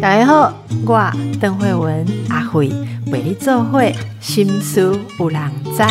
大家好，我邓慧文阿慧为你做会心思有人知。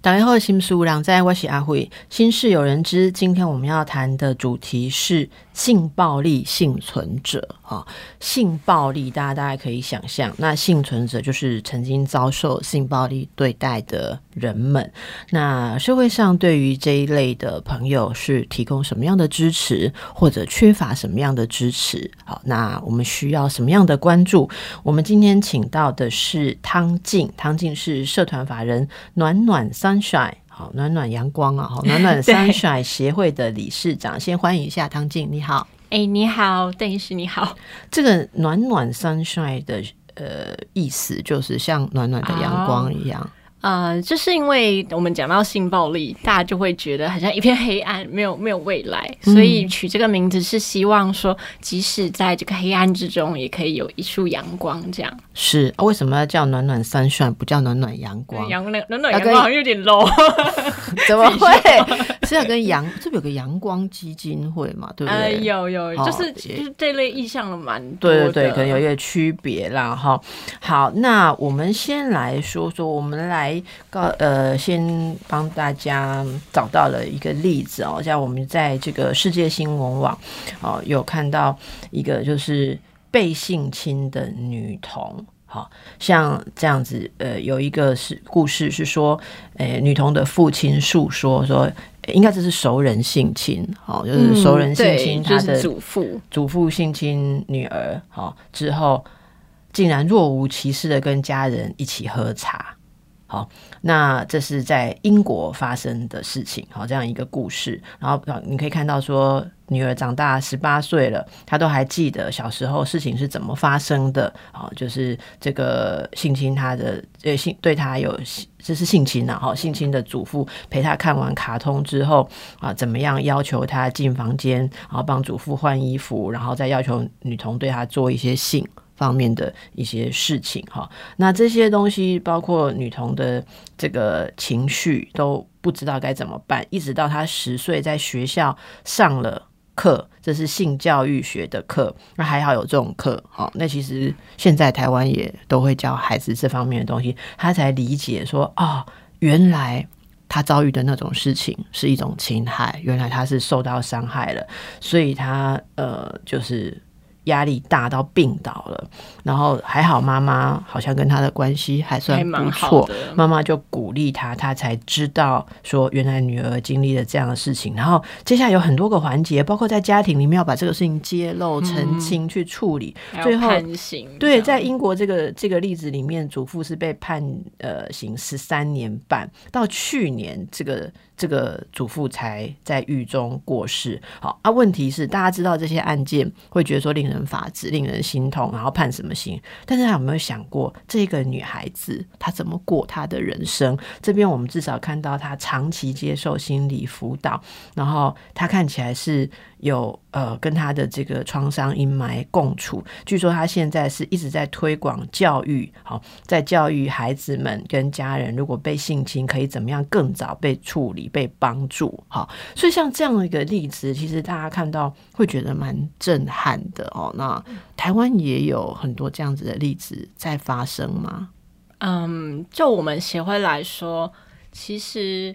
大家好，心思有人知，我是阿慧，心事有人知。今天我们要谈的主题是性暴力幸存者。哈，性暴力大家大概可以想象，那幸存者就是曾经遭受性暴力对待的人们。那社会上对于这一类的朋友是提供什么样的支持，或者缺乏什么样的支持？好，那我们需要什么样的关注？我们今天请到的是汤静，汤静是社团法人暖暖 Sunshine，好，暖暖阳光啊，好，暖暖 Sunshine 协会的理事长。先欢迎一下汤静，你好。哎，你好，邓医师，你好。这个暖暖 Sunshine 的呃意思，就是像暖暖的阳光一样。呃，就是因为我们讲到性暴力，大家就会觉得好像一片黑暗，没有没有未来，所以取这个名字是希望说，即使在这个黑暗之中，也可以有一束阳光。这样是为什么要叫暖暖三帅，不叫暖暖阳光？阳暖暖暖阳光有点 low，怎么会？是要跟阳，这有个阳光基金会嘛？对不对？有有，就是就是这类意向的蛮多。对对对，可能有一些区别啦。哈，好，那我们先来说说，我们来。告呃，先帮大家找到了一个例子哦，像我们在这个世界新闻网哦，有看到一个就是被性侵的女童，好像这样子，呃，有一个是故事是说，呃，女童的父亲诉说说，应该这是熟人性侵，好，就是熟人性侵他的祖父，祖父性侵女儿，好之后竟然若无其事的跟家人一起喝茶。好，那这是在英国发生的事情，好，这样一个故事。然后你可以看到说，女儿长大十八岁了，她都还记得小时候事情是怎么发生的。好，就是这个性侵她的，呃，性对她有，这是性侵啊。好，性侵的祖父陪她看完卡通之后啊，怎么样要求她进房间，然后帮祖父换衣服，然后再要求女童对她做一些性。方面的一些事情哈，那这些东西包括女童的这个情绪都不知道该怎么办，一直到她十岁在学校上了课，这是性教育学的课，那还好有这种课哈。那其实现在台湾也都会教孩子这方面的东西，他才理解说哦，原来他遭遇的那种事情是一种侵害，原来他是受到伤害了，所以他呃就是。压力大到病倒了，然后还好妈妈好像跟他的关系还算不错，妈妈就鼓励他，他才知道说原来女儿经历了这样的事情。然后接下来有很多个环节，包括在家庭里面要把这个事情揭露、澄清、去处理。最后对，在英国这个这个例子里面，祖父是被判呃刑十三年半，到去年这个。这个祖父才在狱中过世。好，啊，问题是大家知道这些案件，会觉得说令人发指、令人心痛，然后判什么刑？但是他有没有想过，这个女孩子她怎么过她的人生？这边我们至少看到她长期接受心理辅导，然后她看起来是。有呃，跟他的这个创伤阴霾共处。据说他现在是一直在推广教育，好，在教育孩子们跟家人，如果被性侵，可以怎么样更早被处理、被帮助。好，所以像这样的一个例子，其实大家看到会觉得蛮震撼的哦。那台湾也有很多这样子的例子在发生吗？嗯，就我们协会来说，其实。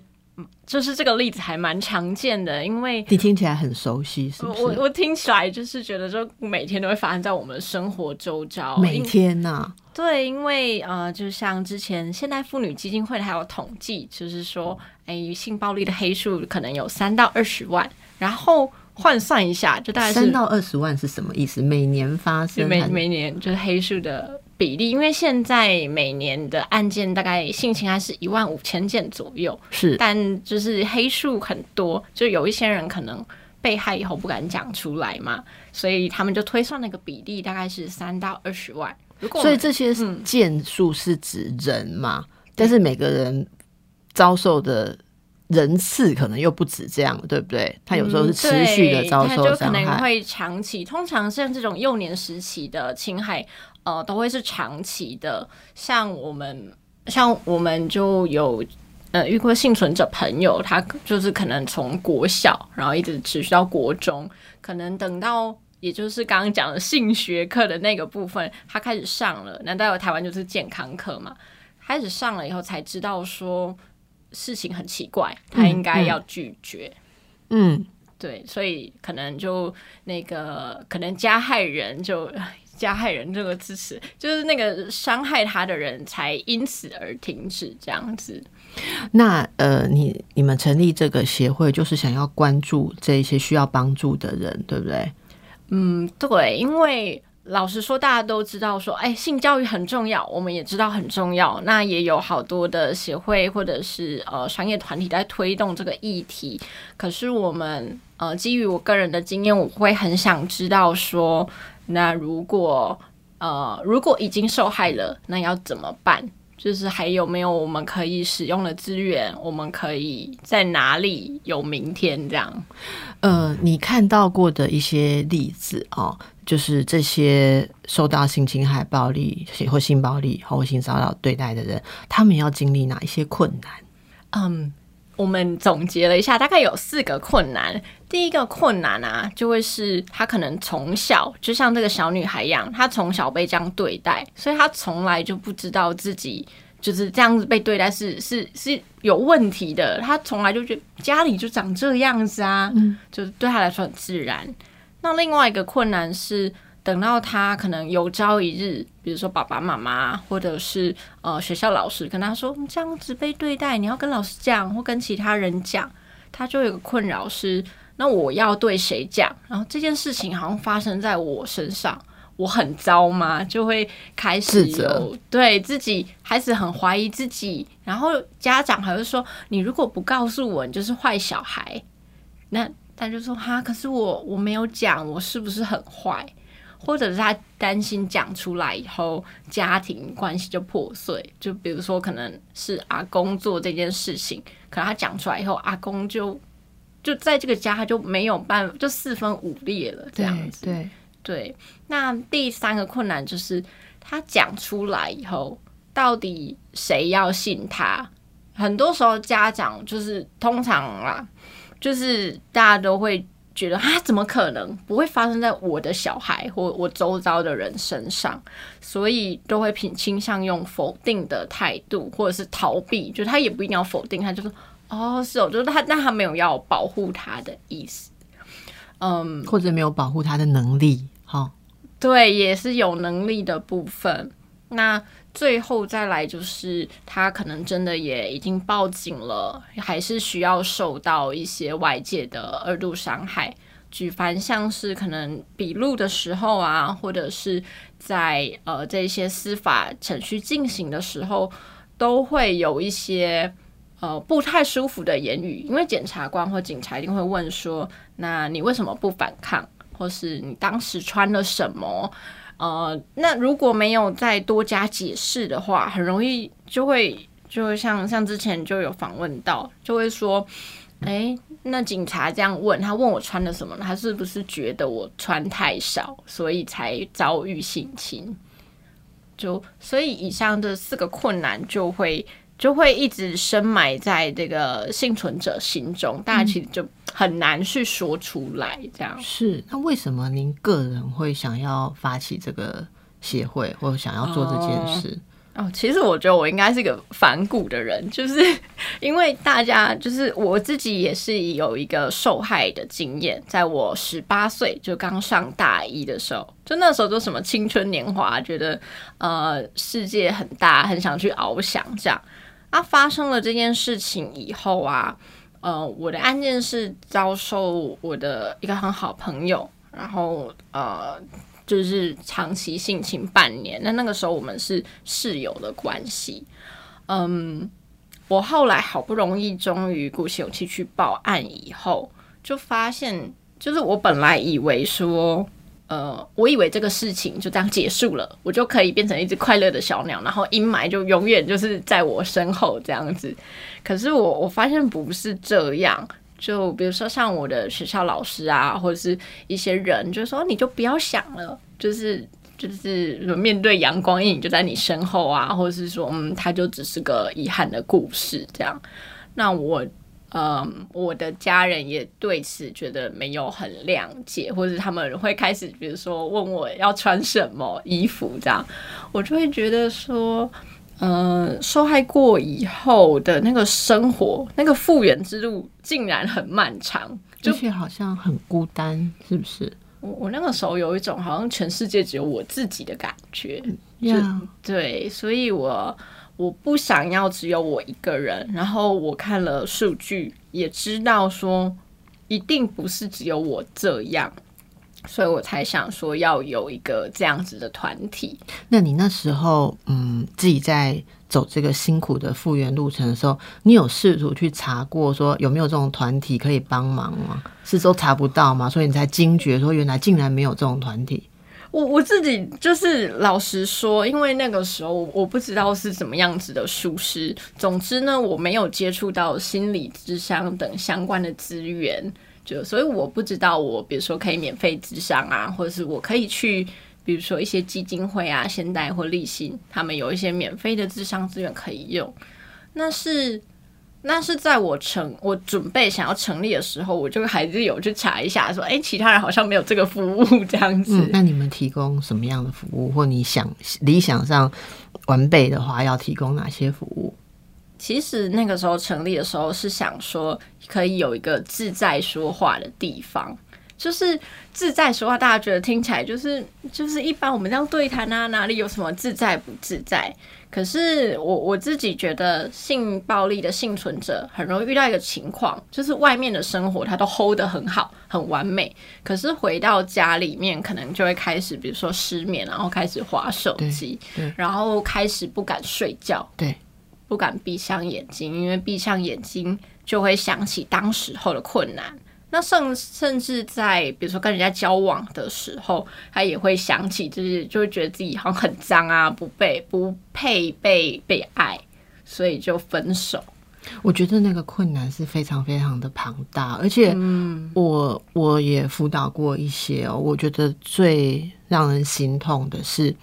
就是这个例子还蛮常见的，因为你听起来很熟悉，是不是？我我听起来就是觉得，就每天都会发生在我们的生活周遭。每天呐，对，因为呃，就像之前现代妇女基金会还有统计，就是说，哎，性暴力的黑数可能有三到二十万，然后换算一下，就大概是三到二十万是什么意思？每年发生，每每年就是黑数的。比例，因为现在每年的案件大概性侵案是一万五千件左右，是，但就是黑数很多，就有一些人可能被害以后不敢讲出来嘛，所以他们就推算那个比例大概是三到二十万。如果所以这些件数是指人嘛，但是每个人遭受的人次可能又不止这样，对不对？他有时候是持续的遭受伤害，可能会长期。通常像这种幼年时期的侵害。呃，都会是长期的。像我们，像我们就有呃遇过幸存者朋友，他就是可能从国小，然后一直持续到国中，可能等到也就是刚刚讲的性学课的那个部分，他开始上了，难道有台湾就是健康课嘛？开始上了以后才知道说事情很奇怪，他应该要拒绝。嗯，对，所以可能就那个可能加害人就 加害人这个支持，就是那个伤害他的人才因此而停止这样子。那呃，你你们成立这个协会，就是想要关注这一些需要帮助的人，对不对？嗯，对，因为。老实说，大家都知道说，哎，性教育很重要，我们也知道很重要。那也有好多的协会或者是呃商业团体在推动这个议题。可是我们呃，基于我个人的经验，我会很想知道说，那如果呃如果已经受害了，那要怎么办？就是还有没有我们可以使用的资源？我们可以在哪里有明天？这样？呃，你看到过的一些例子哦。就是这些受到性侵害、暴力或性暴力或性骚扰对待的人，他们要经历哪一些困难？嗯，我们总结了一下，大概有四个困难。第一个困难啊，就会是他可能从小就像这个小女孩一样，她从小被这样对待，所以她从来就不知道自己就是这样子被对待是是是有问题的。她从来就觉得家里就长这样子啊，嗯，就是对她来说很自然。那另外一个困难是，等到他可能有朝一日，比如说爸爸妈妈或者是呃学校老师跟他说你这样子被对待，你要跟老师讲或跟其他人讲，他就有个困扰是，那我要对谁讲？然后这件事情好像发生在我身上，我很糟吗？就会开始有对自己开始很怀疑自己，然后家长还会说，你如果不告诉我，你就是坏小孩。那他就说哈，可是我我没有讲，我是不是很坏？或者是他担心讲出来以后家庭关系就破碎？就比如说，可能是阿公做这件事情，可能他讲出来以后，阿公就就在这个家他就没有办法，就四分五裂了这样子。对对。那第三个困难就是他讲出来以后，到底谁要信他？很多时候家长就是通常啊。就是大家都会觉得啊，怎么可能不会发生在我的小孩或我周遭的人身上？所以都会偏倾向用否定的态度，或者是逃避。就他也不一定要否定，他就说哦，是哦，就是他，但他没有要保护他的意思，嗯，或者没有保护他的能力，哈，对，也是有能力的部分。那最后再来就是他可能真的也已经报警了，还是需要受到一些外界的二度伤害。举凡像是可能笔录的时候啊，或者是在呃这些司法程序进行的时候，都会有一些呃不太舒服的言语，因为检察官或警察一定会问说：那你为什么不反抗？或是你当时穿了什么？呃，那如果没有再多加解释的话，很容易就会就会像像之前就有访问到，就会说，哎，那警察这样问他问我穿的什么，他是不是觉得我穿太少，所以才遭遇性侵？就所以以上这四个困难就会。就会一直深埋在这个幸存者心中，大家其实就很难去说出来。这样是那为什么您个人会想要发起这个协会，或者想要做这件事？哦，其实我觉得我应该是个反骨的人，就是因为大家就是我自己也是有一个受害的经验，在我十八岁就刚上大一的时候，就那时候就什么青春年华，觉得呃世界很大，很想去翱翔这样。啊，发生了这件事情以后啊，呃，我的案件是遭受我的一个很好朋友，然后呃，就是长期性侵半年。那那个时候我们是室友的关系，嗯，我后来好不容易终于鼓起勇气去报案以后，就发现，就是我本来以为说。呃，我以为这个事情就这样结束了，我就可以变成一只快乐的小鸟，然后阴霾就永远就是在我身后这样子。可是我 我发现不是这样，就比如说像我的学校老师啊，或者是一些人，就说你就不要想了，就是就是面对阳光阴影就在你身后啊，或者是说，嗯，它就只是个遗憾的故事这样。那我，嗯，我的家人也对此觉得没有很谅解，或者他们会开始，比如说问我要穿什么衣服这样，我就会觉得说，嗯，受害过以后的那个生活，那个复原之路竟然很漫长，而且好像很孤单，是不是？我我那个时候有一种好像全世界只有我自己的感觉，就对，所以我我不想要只有我一个人。然后我看了数据，也知道说一定不是只有我这样，所以我才想说要有一个这样子的团体。那你那时候嗯，自己在。走这个辛苦的复原路程的时候，你有试图去查过说有没有这种团体可以帮忙吗？是都查不到吗？所以你才惊觉说原来竟然没有这种团体。我我自己就是老实说，因为那个时候我不知道是怎么样子的疏失。总之呢，我没有接触到心理智商等相关的资源，就所以我不知道我比如说可以免费智商啊，或者是我可以去。比如说一些基金会啊，现代或立信，他们有一些免费的智商资源可以用。那是那是在我成我准备想要成立的时候，我就还是有去查一下，说哎，其他人好像没有这个服务这样子。那你们提供什么样的服务？或你想理想上完备的话，要提供哪些服务？其实那个时候成立的时候是想说，可以有一个自在说话的地方。就是自在说话，大家觉得听起来就是就是一般我们这样对谈啊，哪里有什么自在不自在？可是我我自己觉得，性暴力的幸存者很容易遇到一个情况，就是外面的生活他都 hold 得很好，很完美，可是回到家里面，可能就会开始，比如说失眠，然后开始划手机，然后开始不敢睡觉，对，不敢闭上眼睛，因为闭上眼睛就会想起当时候的困难。那甚甚至在比如说跟人家交往的时候，他也会想起，就是就会觉得自己好像很脏啊，不被不配被被爱，所以就分手。我觉得那个困难是非常非常的庞大，而且我我也辅导过一些哦，我觉得最让人心痛的是，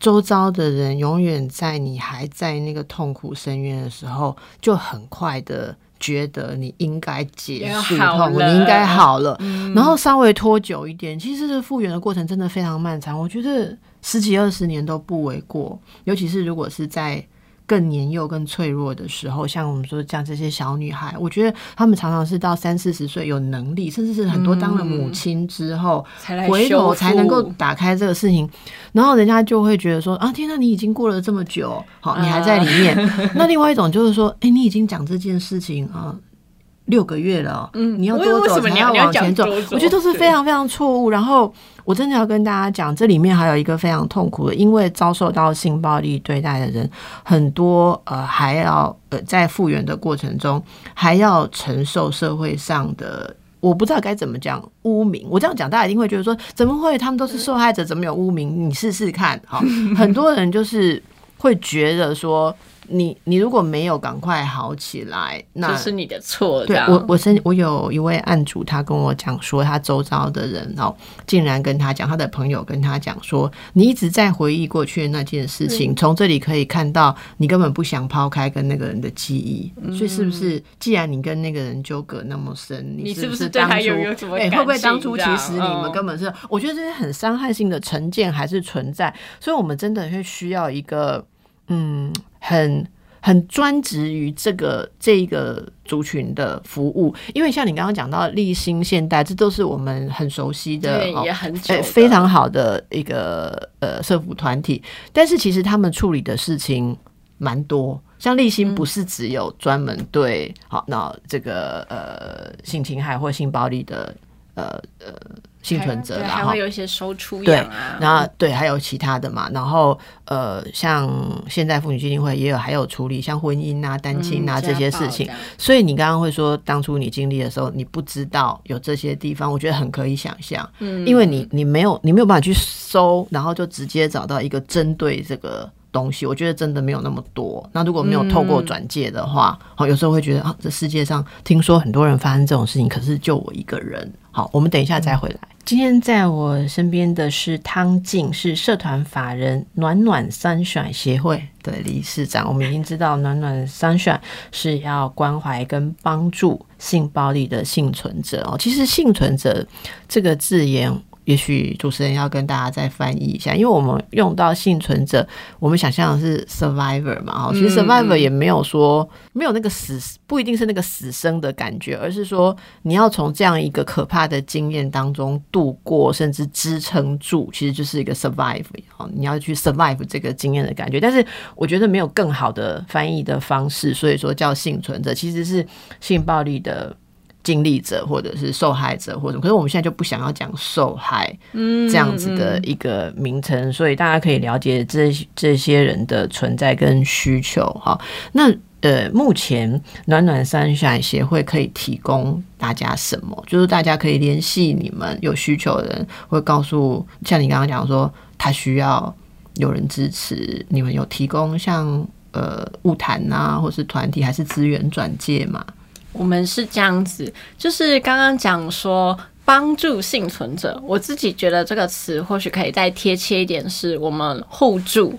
周遭的人永远在你还在那个痛苦深渊的时候，就很快的。觉得你应该结束痛苦，你应该好了，然后稍微拖久一点。其实这复原的过程真的非常漫长，我觉得十几二十年都不为过，尤其是如果是在。更年幼、更脆弱的时候，像我们说像这些小女孩，我觉得她们常常是到三四十岁有能力，甚至是很多当了母亲之后，回头才能够打开这个事情，然后人家就会觉得说啊，天呐，你已经过了这么久，好，你还在里面。那另外一种就是说，哎，你已经讲这件事情啊。六个月了，嗯，你要多走你要往前走，我觉得都是非常非常错误。然后我真的要跟大家讲，这里面还有一个非常痛苦的，因为遭受到性暴力对待的人很多，呃，还要呃在复原的过程中还要承受社会上的，我不知道该怎么讲污名。我这样讲，大家一定会觉得说，怎么会他们都是受害者，怎么有污名？你试试看，哈，很多人就是会觉得说。你你如果没有赶快好起来，那是你的错。对我我身我有一位案主，他跟我讲说，他周遭的人哦，竟然跟他讲，他的朋友跟他讲说，你一直在回忆过去的那件事情，从这里可以看到，你根本不想抛开跟那个人的记忆。所以是不是，既然你跟那个人纠葛那么深，你是不是当初哎会不会当初其实你们根本是？我觉得这些很伤害性的成见还是存在，所以我们真的会需要一个。嗯，很很专职于这个这个族群的服务，因为像你刚刚讲到立新现代，这都是我们很熟悉的，也很久非常好的一个呃社服团体。但是其实他们处理的事情蛮多，像立新不是只有专门对好那这个呃性侵害或性暴力的呃呃。幸存者，然后有一些收出养啊，然后对，还有其他的嘛，然后呃，像现在妇女基金会也有，还有处理像婚姻啊、单亲啊这些事情。所以你刚刚会说，当初你经历的时候，你不知道有这些地方，我觉得很可以想象，嗯，因为你你没有你没有办法去搜，然后就直接找到一个针对这个东西，我觉得真的没有那么多。那如果没有透过转介的话，好，有时候会觉得啊，这世界上听说很多人发生这种事情，可是就我一个人。好，我们等一下再回来。今天在我身边的是汤静，是社团法人暖暖三选协会的理事长。我们已经知道暖暖三选是要关怀跟帮助性暴力的幸存者哦。其实幸存者这个字眼。也许主持人要跟大家再翻译一下，因为我们用到幸存者，我们想象的是 survivor 嘛，哈，其实 survivor 也没有说没有那个死，不一定是那个死生的感觉，而是说你要从这样一个可怕的经验当中度过，甚至支撑住，其实就是一个 survive 哈，你要去 survive 这个经验的感觉。但是我觉得没有更好的翻译的方式，所以说叫幸存者，其实是性暴力的。经历者或者是受害者或者，可是我们现在就不想要讲受害这样子的一个名称，所以大家可以了解这这些人的存在跟需求哈。那呃，目前暖暖三选协会可以提供大家什么？就是大家可以联系你们有需求的人，会告诉像你刚刚讲说，他需要有人支持，你们有提供像呃物谈啊，或是团体还是资源转介嘛？我们是这样子，就是刚刚讲说帮助幸存者，我自己觉得这个词或许可以再贴切一点，是我们互助，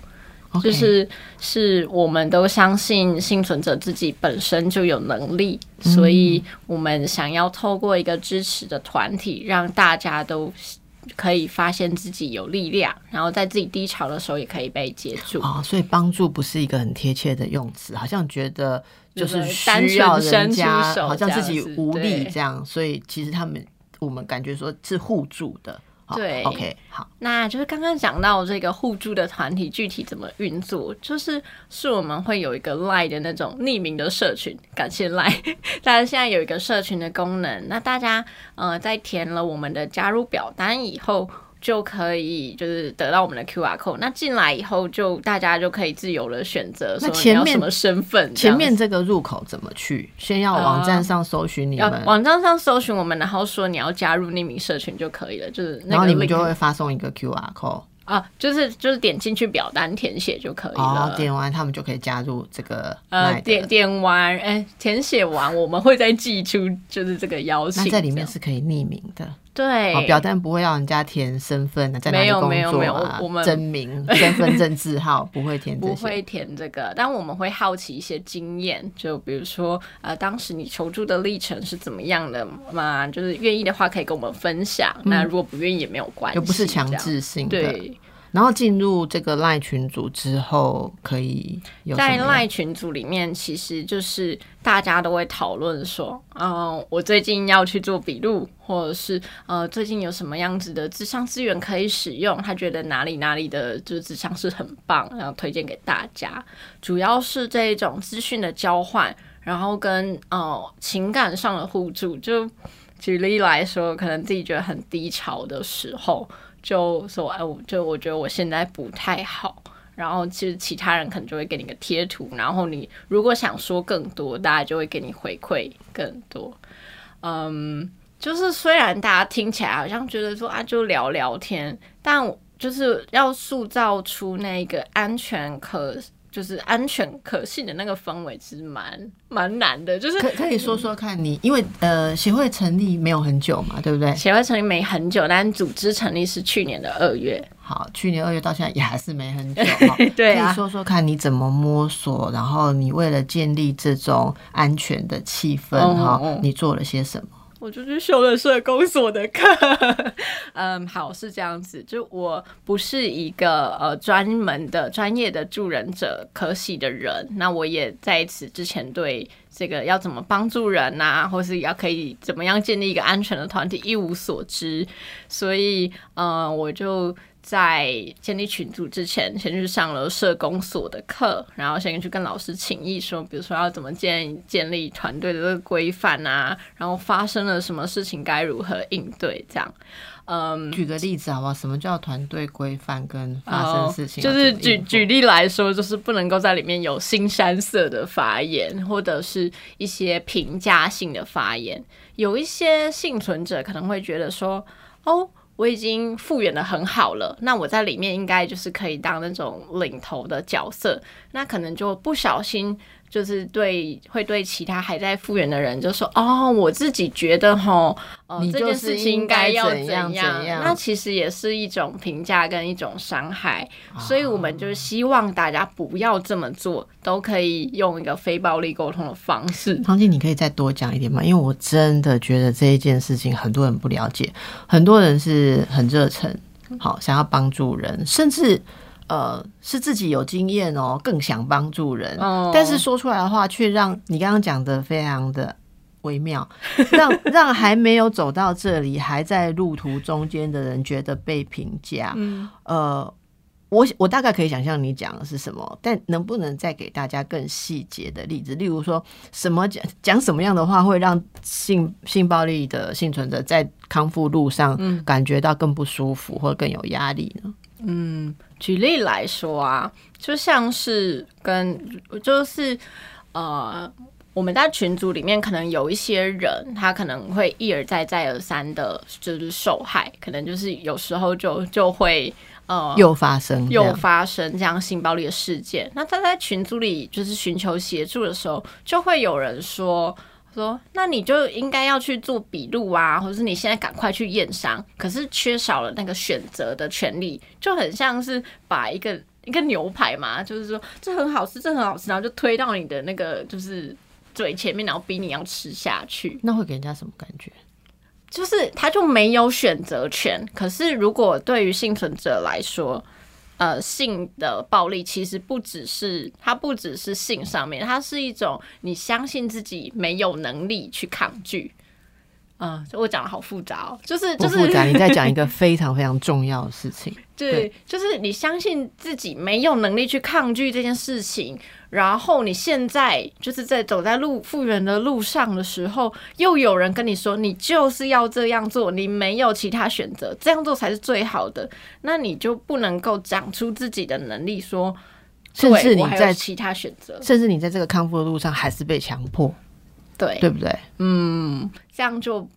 就是是我们都相信幸存者自己本身就有能力，所以我们想要透过一个支持的团体，让大家都可以发现自己有力量，然后在自己低潮的时候也可以被接住。哦，所以帮助不是一个很贴切的用词，好像觉得。就是需要人家，好像自己无力这样，所以其实他们我们感觉说是互助的。对，OK，好，那就是刚刚讲到这个互助的团体具体怎么运作，就是是我们会有一个 Line 的那种匿名的社群，感谢 Line，大家现在有一个社群的功能，那大家呃在填了我们的加入表单以后。就可以就是得到我们的 Q R code，那进来以后就大家就可以自由的选择说你要什么身份。前面这个入口怎么去？先要网站上搜寻你们，网站上搜寻我们，然后说你要加入匿名社群就可以了。就是然后你们就会发送一个 Q R code。啊，就是就是点进去表单填写就可以了，点完他们就可以加入这个。呃，点点完，哎，填写完我们会再寄出，就是这个邀请。那在里面是可以匿名的。对，表单不会让人家填身份的，在哪里工作啊，真名、身份证字号不会填，不会填这个。但我们会好奇一些经验，就比如说，呃，当时你求助的历程是怎么样的嘛？就是愿意的话可以跟我们分享。那如果不愿意也没有关系，又不是强制性的。对。然后进入这个赖群组之后，可以在赖群组里面，其实就是大家都会讨论说，嗯，我最近要去做笔录，或者是呃，最近有什么样子的智商资源可以使用？他觉得哪里哪里的就是智商是很棒，然后推荐给大家。主要是这一种资讯的交换，然后跟呃情感上的互助。就举例来说，可能自己觉得很低潮的时候。就说哎，我就我觉得我现在不太好，然后其实其他人可能就会给你个贴图，然后你如果想说更多，大家就会给你回馈更多。嗯，就是虽然大家听起来好像觉得说啊，就聊聊天，但就是要塑造出那个安全可。就是安全可信的那个氛围，其实蛮蛮难的。就是可可以说说看你，因为呃协会成立没有很久嘛，对不对？协会成立没很久，但组织成立是去年的二月。好，去年二月到现在也还是没很久。对啊，可以说说看你怎么摸索，然后你为了建立这种安全的气氛哈，你做了些什么？我就去修了社工所的课，嗯，好是这样子，就我不是一个呃专门的专业的助人者可喜的人，那我也在此之前对这个要怎么帮助人呐，或是要可以怎么样建立一个安全的团体一无所知，所以嗯，我就。在建立群组之前，先去上了社工所的课，然后先去跟老师请意，说，比如说要怎么建建立团队的这个规范啊，然后发生了什么事情该如何应对，这样。嗯，举个例子好不好？什么叫团队规范跟发生事情？就是举举例来说，就是不能够在里面有新山色的发言，或者是一些评价性的发言。有一些幸存者可能会觉得说，哦。我已经复原的很好了，那我在里面应该就是可以当那种领头的角色，那可能就不小心就是对会对其他还在复原的人就说哦，我自己觉得哈，呃，你这件事情应该要怎样样，怎样那其实也是一种评价跟一种伤害，所以我们就希望大家不要这么做，都可以用一个非暴力沟通的方式。汤姐，你可以再多讲一点吗？因为我真的觉得这一件事情很多人不了解，很多人是很热忱，好想要帮助人，甚至呃是自己有经验哦，更想帮助人，哦。但是说出来的话却让你刚刚讲的非常的微妙，让让还没有走到这里，还在路途中间的人觉得被评价，嗯，呃，我我大概可以想象你讲的是什么，但能不能再给大家更细节的例子？例如说什么讲讲什么样的话会让性性暴力的幸存者在康复路上感觉到更不舒服或更有压力呢？举例来说啊，就像是跟就是呃，我们在群组里面可能有一些人，他可能会一而再再而三的，就是受害，可能就是有时候就就会呃又发生又样发生这样性暴力的事件。那他在群组里就是寻求协助的时候，就会有人说。说，那你就应该要去做笔录啊，或者是你现在赶快去验伤。可是缺少了那个选择的权利，就很像是把一个一个牛排嘛，就是说这很好吃，这很好吃，然后就推到你的那个就是嘴前面，然后逼你要吃下去。那会给人家什么感觉？就是他就没有选择权。可是如果对于幸存者来说，呃，性的暴力其实不只是它不只是性上面，它是一种你相信自己没有能力去抗拒。嗯，我讲的好复杂哦，就是就是不复杂，你在讲一个 非常非常重要的事情。对，就是你相信自己没有能力去抗拒这件事情，然后你现在就是在走在路复原的路上的时候，又有人跟你说你就是要这样做，你没有其他选择，这样做才是最好的，那你就不能够讲出自己的能力说，甚至你在其他选择，甚至你在这个康复的路上还是被强迫，对对不对？嗯，这样就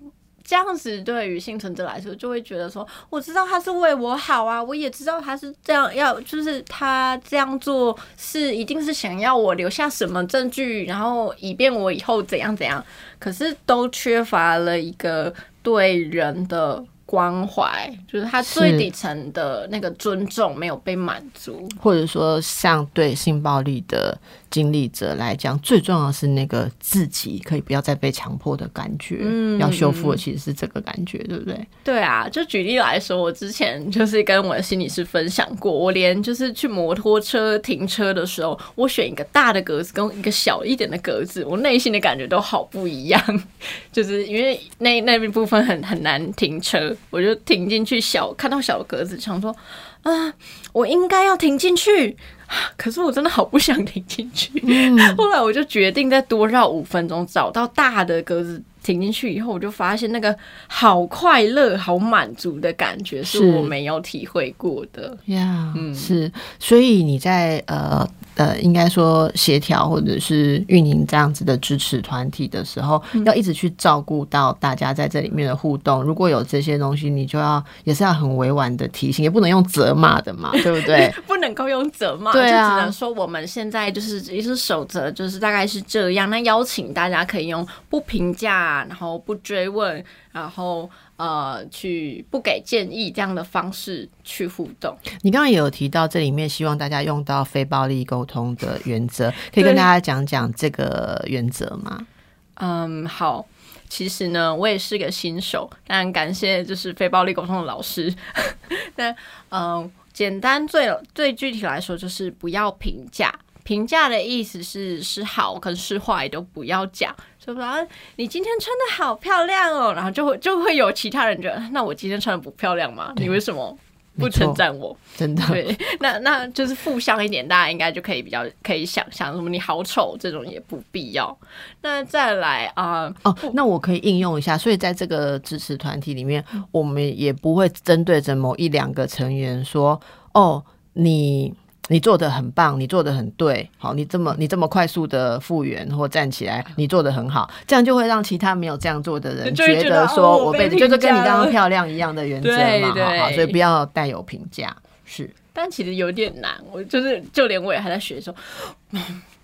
这样子，对于幸存者来说，就会觉得说，我知道他是为我好啊，我也知道他是这样要，就是他这样做是一定是想要我留下什么证据，然后以便我以后怎样怎样，可是都缺乏了一个对人的。关怀就是他最底层的那个尊重没有被满足，或者说，像对性暴力的经历者来讲，最重要的是那个自己可以不要再被强迫的感觉。嗯要修复的其实是这个感觉，对不对？对啊，就举例来说，我之前就是跟我的心理师分享过，我连就是去摩托车停车的时候，我选一个大的格子跟一个小一点的格子，我内心的感觉都好不一样，就是因为那那边部分很很难停车，我就停进去小看到小的格子，想说啊，我应该要停进去。可是我真的好不想停进去，后来我就决定再多绕五分钟，找到大的格子停进去以后，我就发现那个好快乐、好满足的感觉是是我没有体会过的。呀、嗯是，所以你在呃呃，应该说协调或者是运营这样子的支持团体的时候，嗯要一直去照顾到大家在这里面的互动。如果有这些东西，你就要也是要很委婉的提醒，也不能用责骂的嘛，对不对？不能够用责骂，对啊就只能说我们现在就是一是守则，就是大概是这样。那邀请大家可以用不评价，然后不追问，然后呃去不给建议这样的方式去互动。你刚刚也有提到，这里面希望大家用到非暴力沟通的原则，可以跟大家讲讲这个原则吗？嗯，好。其实呢，我也是个新手，但感谢就是非暴力沟通的老师。那嗯，简单最最具体来说，就是不要评价。评价的意思是是好跟是坏都不要讲，说啊你今天穿的好漂亮哦，然后就会就会有其他人觉得，那我今天穿的不漂亮吗？你为什么不称赞我？真的，对，那那就是负向一点，大家应该就可以比较可以想象，什么你好丑这种也不必要。那再来啊、哦，那我可以应用一下，所以在这个支持团体里面，我们也不会针对着某一两个成员说，哦，你你做的很棒，你做的很对，好，你这么你这么快速的复原或站起来，你做的很好，这样就会让其他没有这样做的人觉得得说，哦我被就是跟你刚刚漂亮一样的原则嘛，对好所以不要带有评价，是。但其实有点难，我就是就连我也还在学的时候，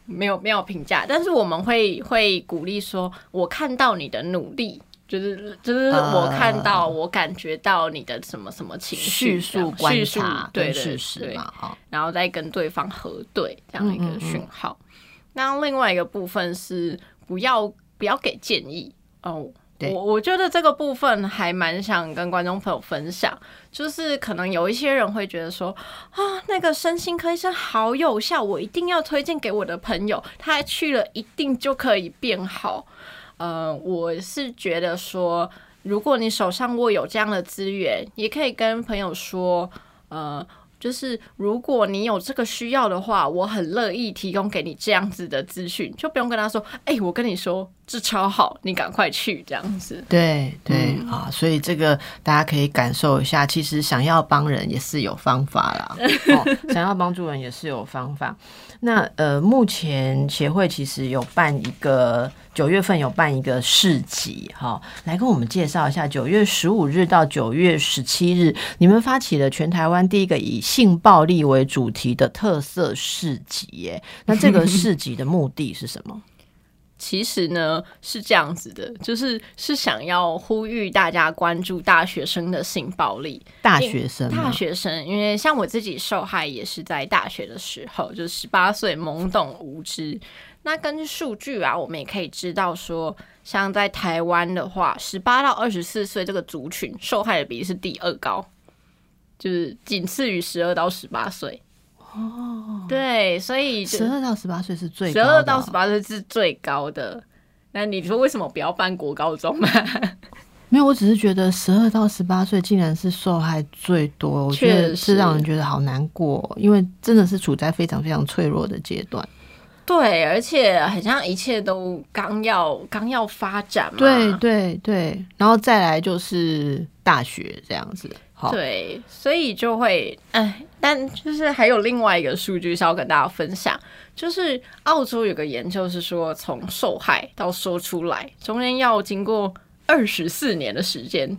没有没有评价，但是我们会会鼓励说，我看到你的努力，就是就是我看到、我感觉到你的什么什么情绪，叙述观察对对跟事实对然后再跟对方核对这样一个讯号。那另外一个部分是不要不要给建议哦。对我我觉得这个部分还蛮想跟观众朋友分享，就是可能有一些人会觉得说啊，那个身心科医生好有效，我一定要推荐给我的朋友，他去了一定就可以变好。呃，我是觉得说，如果你手上握有这样的资源，也可以跟朋友说，呃，就是如果你有这个需要的话，我很乐意提供给你这样子的资讯，就不用跟他说，哎、我跟你说这超好，你赶快去这样子。对对、嗯啊，所以这个大家可以感受一下，其实想要帮人也是有方法啦，哦，想要帮助人也是有方法。那呃，目前协会其实有办一个九月份有办一个市集，哈、来跟我们介绍一下。九月十五日到九月十七日，你们发起了全台湾第一个以性暴力为主题的特色市集，耶。那这个市集的目的是什么？其实呢是这样子的，就是是想要呼吁大家关注大学生的性暴力。大学生大学生，因为像我自己受害也是在大学的时候，就是十八岁懵懂无知。那根据数据啊，我们也可以知道说，像在台湾的话，十八到二十四岁这个族群受害的比例是第二高，就是仅次于十二到十八岁。哦，对，所以十二到十八岁是最十高的哦二到十八岁是最高的。那你说为什么不要办国高中嘛？没有，我只是觉得十二到十八岁竟然是受害最多，我觉得是让人觉得好难过，因为真的是处在非常非常脆弱的阶段。对，而且好像一切都刚要刚要发展嘛。对对对，然后再来就是大学这样子。对，所以就会哎，但就是还有另外一个数据是要跟大家分享，就是澳洲有个研究是说，从受害到说出来，中间要经过二十四年的时间。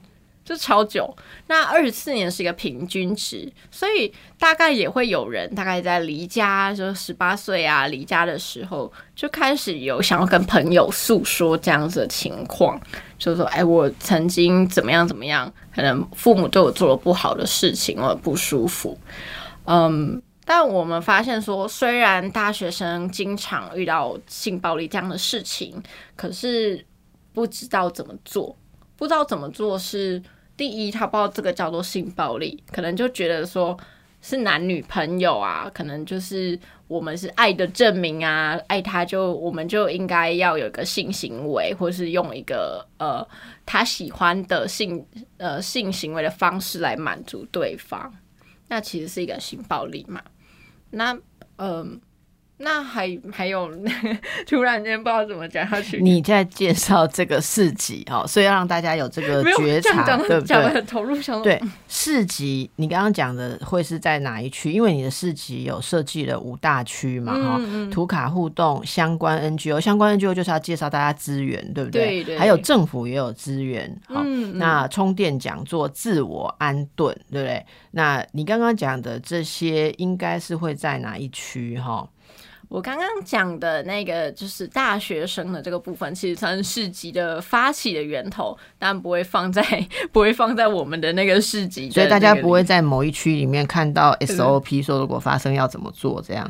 就超久，那二十四年是一个平均值，所以大概也会有人大概在离家，就十八岁啊离家的时候，就开始有想要跟朋友诉说这样子的情况，就说：“哎，我曾经怎么样怎么样，可能父母对我做了不好的事情，我不舒服。”嗯，但我们发现说，虽然大学生经常遇到性暴力这样的事情，可是不知道怎么做，不知道怎么做是第一，他不知道这个叫做性暴力，可能就觉得说是男女朋友啊，可能就是我们是爱的证明啊，爱他就我们就应该要有一个性行为，或是用一个呃他喜欢的性呃性行为的方式来满足对方，那其实是一个性暴力嘛。那嗯、那还还有，突然间不知道怎么讲下去。你在介绍这个市集哈，所以要让大家有这个 觉察，对不对？投入，对市集，你刚刚讲的会是在哪一区？因为你的市集有设计了五大区嘛，哈、嗯图卡互动相关 NGO，相关 NGO 就是要介绍大家资源，对不对？对对还有政府也有资源，好、嗯嗯那充电讲座、自我安顿，对不对？那你刚刚讲的这些，应该是会在哪一区？哈，我刚刚讲的那个就是大学生的这个部分，其实算是市集的发起的源头，但不会放在 不会放在我们的那个市集所以大家不会在某一区里面看到 SOP 说如果发生要怎么做这样。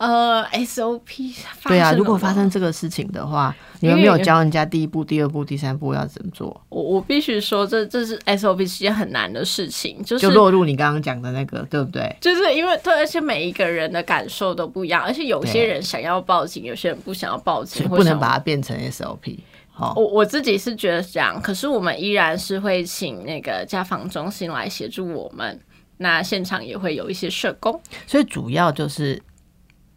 呃 SOP 发对啊，如果发生这个事情的话，你们没有教人家第一步、第二步、第三步要怎么做，我我必须说这这是 SOP 是件很难的事情，就是就落入你刚刚讲的那个，对不对？就是因为对，而且每一个人的感受都不一样，而且有些人想要报警，有些人不想要报警，不能把它变成 SOP。好，我我自己是觉得这样，可是我们依然是会请那个家访中心来协助我们。那现场也会有一些社工，所以主要就是，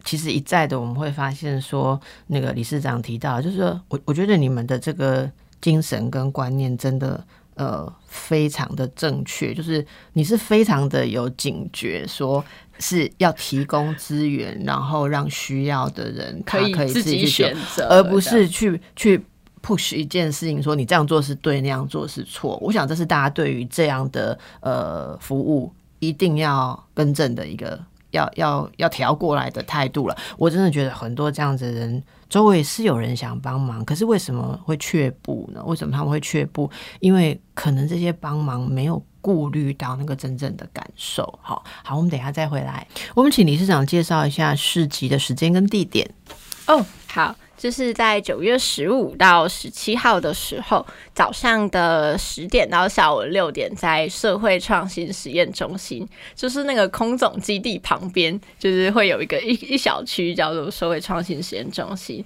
其实一再的我们会发现说，那个理事长提到，就是说我我觉得你们的这个精神跟观念真的呃非常的正确，就是你是非常的有警觉，说是要提供资源，然后让需要的人他可以可以自己自己去选择，而不是去去 push 一件事情，说你这样做是对，那样做是错。我想这是大家对于这样的呃服务一定要更正的一个要要要调过来的态度了。我真的觉得很多这样子的人，周围是有人想帮忙，可是为什么会却步呢？为什么他们会却步？因为可能这些帮忙没有顾虑到那个真正的感受。好好，我们等一下再回来。我们请理事长介绍一下市集的时间跟地点。哦，好。就是在九月十五到十七号的时候，早上的十点到下午六点，在社会创新实验中心，就是那个空总基地旁边，就是会有一个一一小区叫做社会创新实验中心。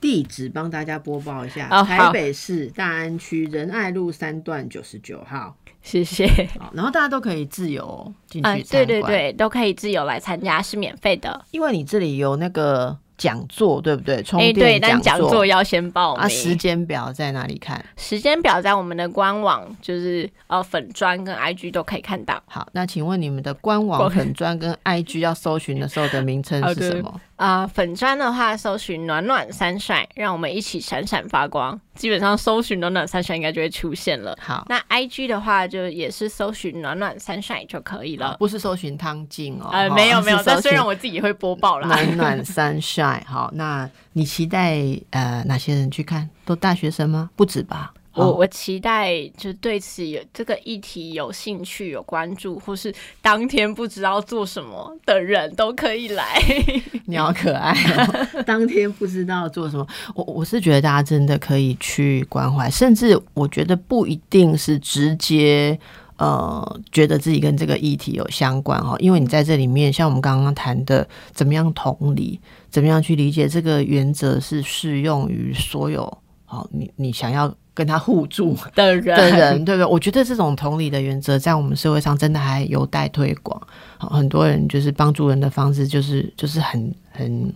地址帮大家播报一下：台北市大安区仁爱路三段九十九号。谢谢。然后大家都可以自由进去参观，对对对，都可以自由来参加，是免费的。因为你这里有那个。讲座对不对？充电讲座要先报名。时间表在哪里看？时间表在我们的官网，就是呃粉砖跟 IG 都可以看到。好，那请问你们的官网 粉砖跟 IG 要搜寻的时候的名称是什么？啊，粉砖的话，搜寻“暖暖三帅”，让我们一起闪闪发光。基本上搜寻“暖暖三帅”应该就会出现了。好，那 I G 的话，就也是搜寻“暖暖三帅”就可以了，不是搜寻汤静哦。呃，没有没有，但虽然我自己会播报啦。暖暖三帅，好，那你期待呃哪些人去看？都大学生吗？不止吧。我我期待，就对此有这个议题有兴趣、有关注，或是当天不知道做什么的人都可以来。你好可爱哦！当天不知道做什么，我我是觉得大家真的可以去关怀，甚至我觉得不一定是直接呃觉得自己跟这个议题有相关哈，因为你在这里面，像我们刚刚谈的，怎么样同理，怎么样去理解这个原则是适用于所有。好，你你想要。跟他互助的人，的人，对不对？我觉得这种同理的原则在我们社会上真的还有待推广。很多人就是帮助人的方式，就是就是很很。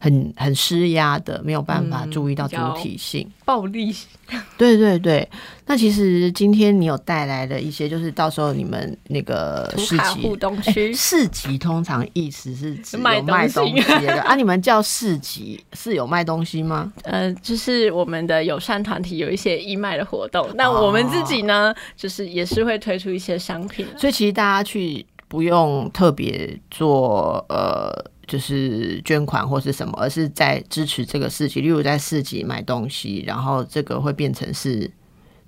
很很施压的，没有办法注意到主体性，暴力。对对对，那其实今天你有带来的一些，就是到时候你们那个市集互动区，市集通常意思是指卖东西的啊？你们叫市集是有卖东西吗？呃，就是我们的友善团体有一些义卖的活动，那我们自己呢，就是也是会推出一些商品，所以其实大家去不用特别做呃。就是捐款或是什么，而是在支持这个市集，例如在市集买东西，然后这个会变成是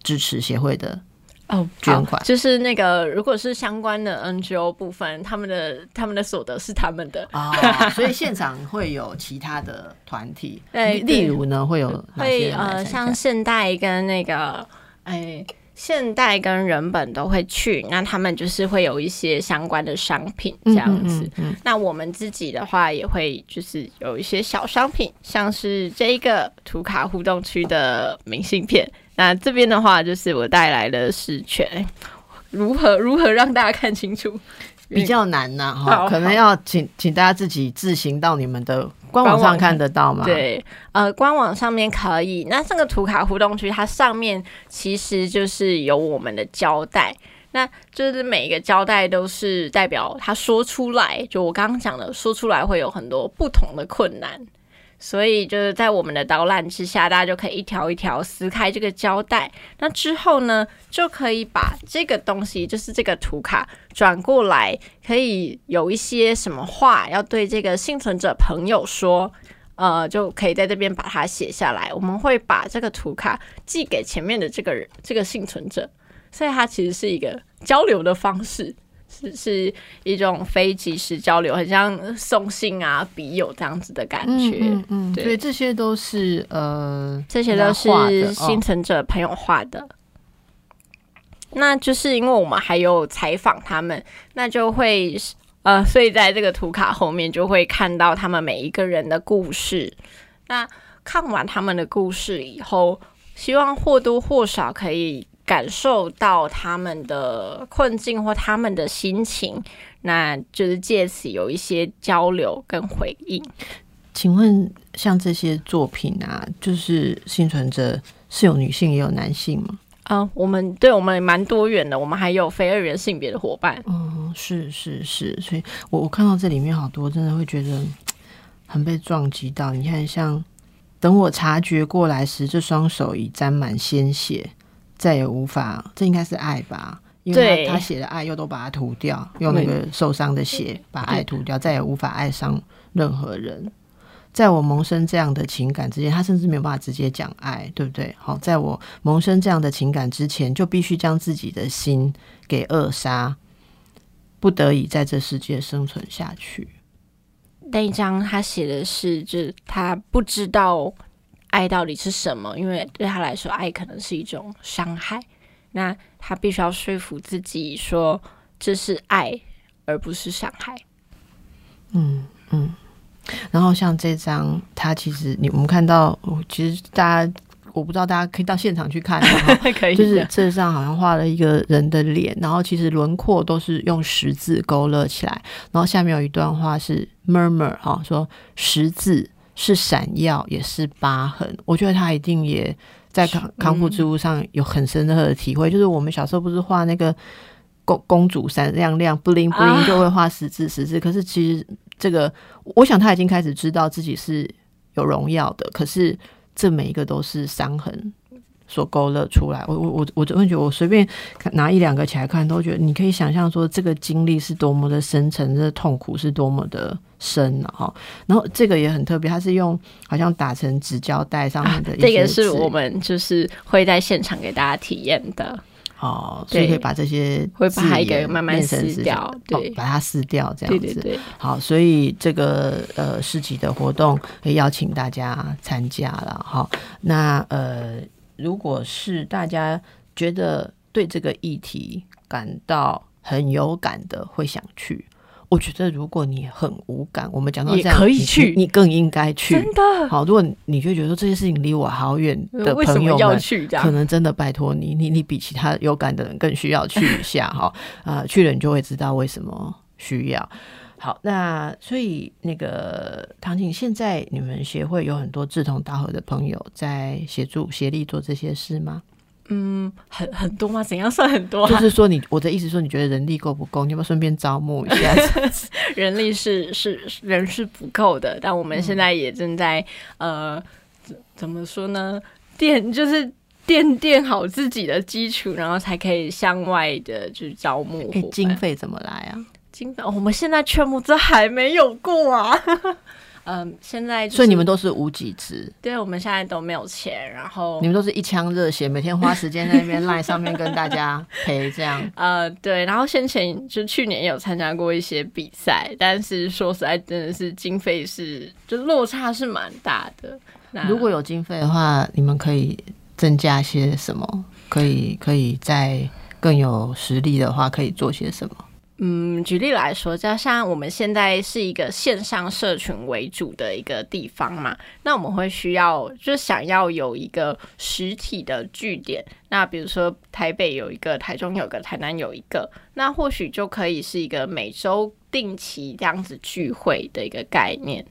支持协会的哦捐款。就是那个如果是相关的 NGO 部分，他们的他们的所得是他们的啊，所以现场会有其他的团体，对例如呢会有会呃像现代跟那个哎。现代跟人本都会去，那他们就是会有一些相关的商品这样子。那我们自己的话也会就是有一些小商品，像是这一个图卡互动区的明信片。那这边的话就是我带来的是全如何如何让大家看清楚。比较难呐，哈，可能要请请大家自己自行到你们的官网上看得到吗？对，呃，官网上面可以。那这个图卡互动区，它上面其实就是有我们的胶带，那就是每一个胶带都是代表他说出来，就我刚刚讲的，说出来会有很多不同的困难。所以就是在我们的导览之下，大家就可以一条一条撕开这个胶带。那之后呢，就可以把这个东西，就是这个图卡转过来，可以有一些什么话要对这个幸存者朋友说，呃，就可以在这边把它写下来。我们会把这个图卡寄给前面的这个人，这个幸存者，所以它其实是一个交流的方式。是是一种非即时交流，很像送信啊、笔友这样子的感觉。嗯嗯，所以这些都是呃，这些都是幸存者朋友画的。那就是因为我们还有采访他们，那就会呃，所以在这个图卡后面就会看到他们每一个人的故事。那看完他们的故事以后，希望或多或少可以。感受到他们的困境或他们的心情，那就是借此有一些交流跟回应。请问，像这些作品啊，就是幸存者是有女性也有男性吗？啊，我们对我们蛮多元的，我们还有非二元性别的伙伴。嗯，是是是，所以我我看到这里面好多，真的会觉得很被撞击到。你看，像等我察觉过来时，这双手已沾满鲜血。再也无法，这应该是爱吧？因为他他写的爱又都把它涂掉，用那个受伤的血把爱涂掉，再也无法爱上任何人。在我萌生这样的情感之前，他甚至没有办法直接讲爱，对不对？好，在我萌生这样的情感之前，就必须将自己的心给扼杀，不得已在这世界生存下去。那一章他写的是，就是他不知道爱到底是什么，因为对他来说，爱可能是一种伤害。那他必须要说服自己说，这是爱，而不是伤害。嗯嗯。然后像这张，他其实你我们看到，其实大家我不知道大家可以到现场去看，可以就是这上好像画了一个人的脸，然后其实轮廓都是用十字勾勒起来，然后下面有一段话是 murmur 哈、说十字是闪耀，也是疤痕。我觉得他一定也在康康复之路上有很深刻的体会，就是我们小时候不是画那个公公主闪亮亮不灵不灵就会画十字十字，可是其实这个我想他已经开始知道自己是有荣耀的，可是这每一个都是伤痕。所勾勒出来，我我我我真的觉得，我随便拿一两个起来看，都觉得你可以想象说，这个经历是多么的深沉，这个痛苦是多么的深了、哈。然后这个也很特别，它是用好像打成纸胶带上面的这个是我们就是会在现场给大家体验的。哦，所以可以把这些会把它一个慢慢撕掉对哦，把它撕掉这样子。对对对，好，所以这个呃市集的活动也邀请大家参加了哈。那呃，如果是大家觉得对这个议题感到很有感的，会想去。我觉得如果你很无感，我们讲到也这样，你可以去你更应该去。真的，好，如果你就觉得说这些事情离我好远的为什么要朋友们，去？可能真的拜托你，你你比其他有感的人更需要去一下哈。啊、去了你就会知道为什么需要。好，那所以那个唐景，现在你们协会有很多志同道合的朋友在协助协力做这些事吗？嗯，很很多吗？怎样算很多、啊？就是说你，我的意思说，你觉得人力够不够？你要不要顺便招募一下？人力是是人是不够的，但我们现在也正在、呃，怎怎么说呢？垫就是垫垫好自己的基础，然后才可以向外的去招募经费怎么来啊？我们现在全部这还没有过啊。嗯，现在、就是、所以你们都是无给职，对我们现在都没有钱，然后你们都是一腔热血，每天花时间在那边赖上面跟大家陪这样。呃，对，然后先前就去年也有参加过一些比赛，但是说实在，真的是经费是就落差是蛮大的。那如果有经费的话，你们可以增加些什么？可以可以在更有实力的话，可以做些什么？嗯，举例来说，加上我们现在是一个线上社群为主的一个地方嘛，那我们会需要就想要有一个实体的据点。那比如说台北有一个，台中有一个，台南有一个，那或许就可以是一个每周定期这样子聚会的一个概念，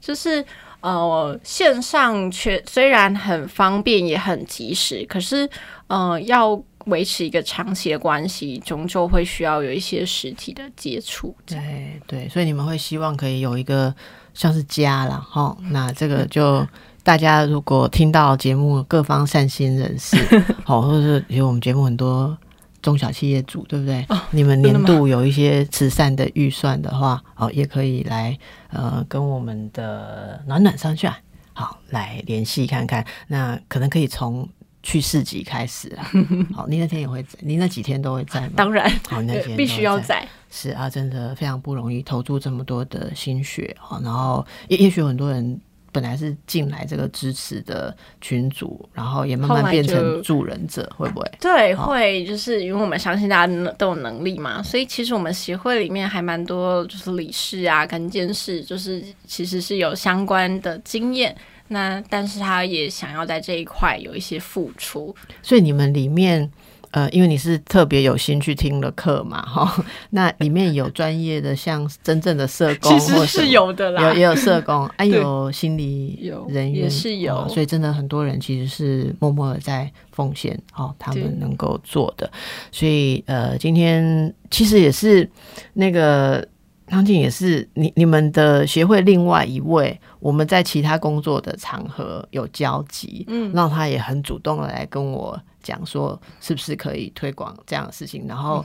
就是。呃，线上却虽然很方便也很及时，可是呃，要维持一个长期的关系，终究会需要有一些实体的接触。对对，所以你们会希望可以有一个像是家了，哈。那这个就大家如果听到节目，各方善心人士，好，或者是有我们节目很多。中小企业主对不对？你们年度有一些慈善的预算的话，哦，也可以来呃跟我们的暖暖商圈好来联系看看。那可能可以从去市集开始啊。好，你那天也会在，你那几天都会在吗？当然，好，那天必须要在。在。是啊，真的非常不容易，投注这么多的心血啊。然后也也许很多人。本来是进来这个支持的群组，然后也慢慢变成助人者，会不会？对，会，就是因为我们相信大家都有能力嘛，所以其实我们协会里面还蛮多，就是理事啊、跟监事，就是其实是有相关的经验。那但是他也想要在这一块有一些付出，所以你们里面。呃，因为你是特别有心去听了课嘛，哈，那里面有专业的，像真正的社工，其实是有的啦，有也有社工，哎、啊、有心理人员也是有、哦，所以真的很多人其实是默默的在奉献，哦，他们能够做的，所以呃，今天其实也是那个张静也是你你们的协会另外一位，我们在其他工作的场合有交集，嗯，让他也很主动的来跟我讲说，是不是可以推广这样的事情，然后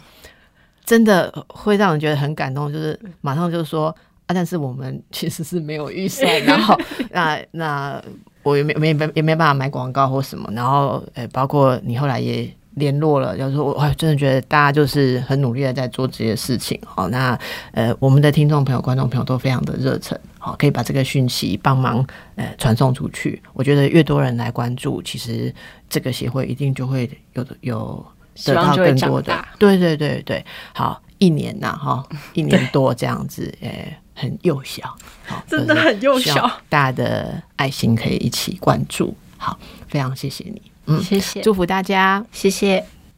真的会让人觉得很感动，就是马上就说啊，但是我们其实是没有预算，然后那那我也没没没也没办法买广告或什么，然后呃，包括你后来也。联络了，就是说，我真的觉得大家就是很努力的在做这些事情。好，那呃，我们的听众朋友、观众朋友都非常的热忱，好，可以把这个讯息帮忙呃传送出去。我觉得越多人来关注，其实这个协会一定就会有有得到更多的。对对对对，好，一年呐，哈，一年多这样子，诶，很幼小，好，真的很幼小，大家的爱心可以一起关注。好，非常谢谢你。谢谢，祝福大家，谢谢。